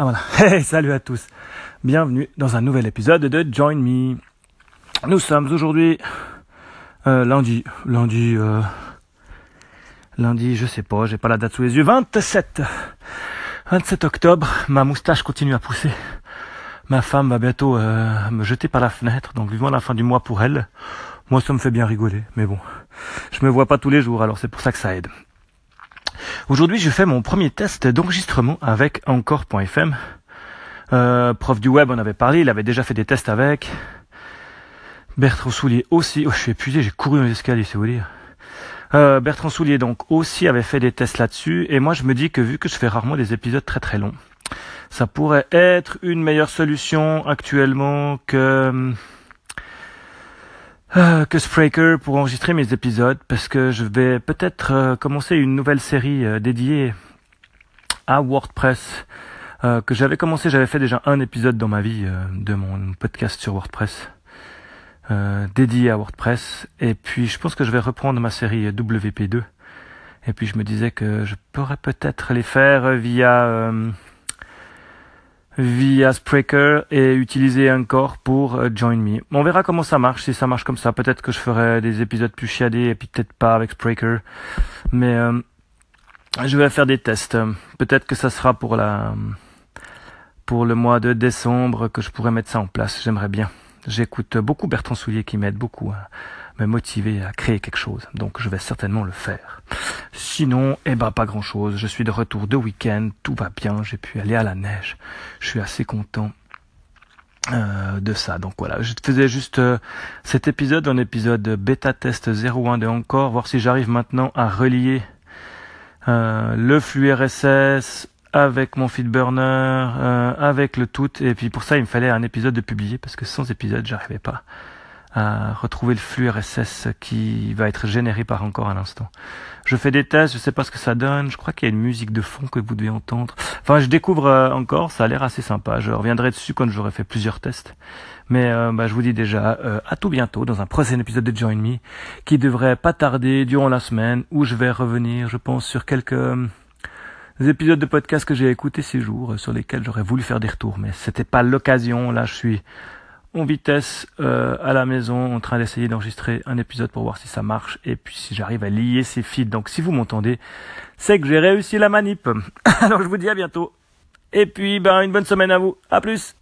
Ah voilà. Hey, salut à tous. Bienvenue dans un nouvel épisode de Join Me. Nous sommes aujourd'hui euh, lundi, lundi, euh, lundi, je sais pas, j'ai pas la date sous les yeux. 27, 27 octobre. Ma moustache continue à pousser. Ma femme va bientôt euh, me jeter par la fenêtre, donc vivement la fin du mois pour elle. Moi, ça me fait bien rigoler, mais bon, je me vois pas tous les jours, alors c'est pour ça que ça aide. Aujourd'hui, je fais mon premier test d'enregistrement avec Encore.fm. Euh, prof du web, on avait parlé, il avait déjà fait des tests avec. Bertrand Soulier aussi. Oh, je suis épuisé, j'ai couru dans les escaliers, c'est vous dire. Euh, Bertrand Soulier donc aussi avait fait des tests là-dessus. Et moi, je me dis que vu que je fais rarement des épisodes très très longs, ça pourrait être une meilleure solution actuellement que euh, que Spreaker pour enregistrer mes épisodes parce que je vais peut-être euh, commencer une nouvelle série euh, dédiée à WordPress que j'avais commencé, j'avais fait déjà un épisode dans ma vie de mon podcast sur WordPress dédié à WordPress. Et puis je pense que je vais reprendre ma série WP2 et puis je me disais que je pourrais peut-être les faire via via Spreaker et utiliser encore pour euh, Join Me. On verra comment ça marche, si ça marche comme ça. Peut-être que je ferai des épisodes plus chiadés et puis peut-être pas avec Spreaker. Mais euh, je vais faire des tests. Peut-être que ça sera pour la pour le mois de décembre que je pourrais mettre ça en place. J'aimerais bien. J'écoute beaucoup Bertrand Soulier qui m'aide beaucoup à me motiver à créer quelque chose. Donc je vais certainement le faire. Sinon, eh ben pas grand chose. Je suis de retour de week-end, tout va bien. J'ai pu aller à la neige. Je suis assez content. Euh, de ça. Donc voilà, je faisais juste euh, cet épisode, un épisode bêta test 01 de encore, voir si j'arrive maintenant à relier euh, le flux RSS avec mon feed burner, avec le tout. Et puis pour ça, il me fallait un épisode de publier parce que sans épisode, j'arrivais pas à retrouver le flux RSS qui va être généré par encore un instant. Je fais des tests, je sais pas ce que ça donne, je crois qu'il y a une musique de fond que vous devez entendre. Enfin, je découvre euh, encore, ça a l'air assez sympa. Je reviendrai dessus quand j'aurai fait plusieurs tests. Mais euh, bah, je vous dis déjà euh, à tout bientôt dans un prochain épisode de Join Me qui devrait pas tarder durant la semaine où je vais revenir, je pense, sur quelques épisodes de podcast que j'ai écoutés ces jours sur lesquels j'aurais voulu faire des retours, mais c'était pas l'occasion. Là, je suis en vitesse euh, à la maison en train d'essayer d'enregistrer un épisode pour voir si ça marche et puis si j'arrive à lier ces fils. Donc si vous m'entendez, c'est que j'ai réussi la manip. Alors je vous dis à bientôt. Et puis ben une bonne semaine à vous. À plus.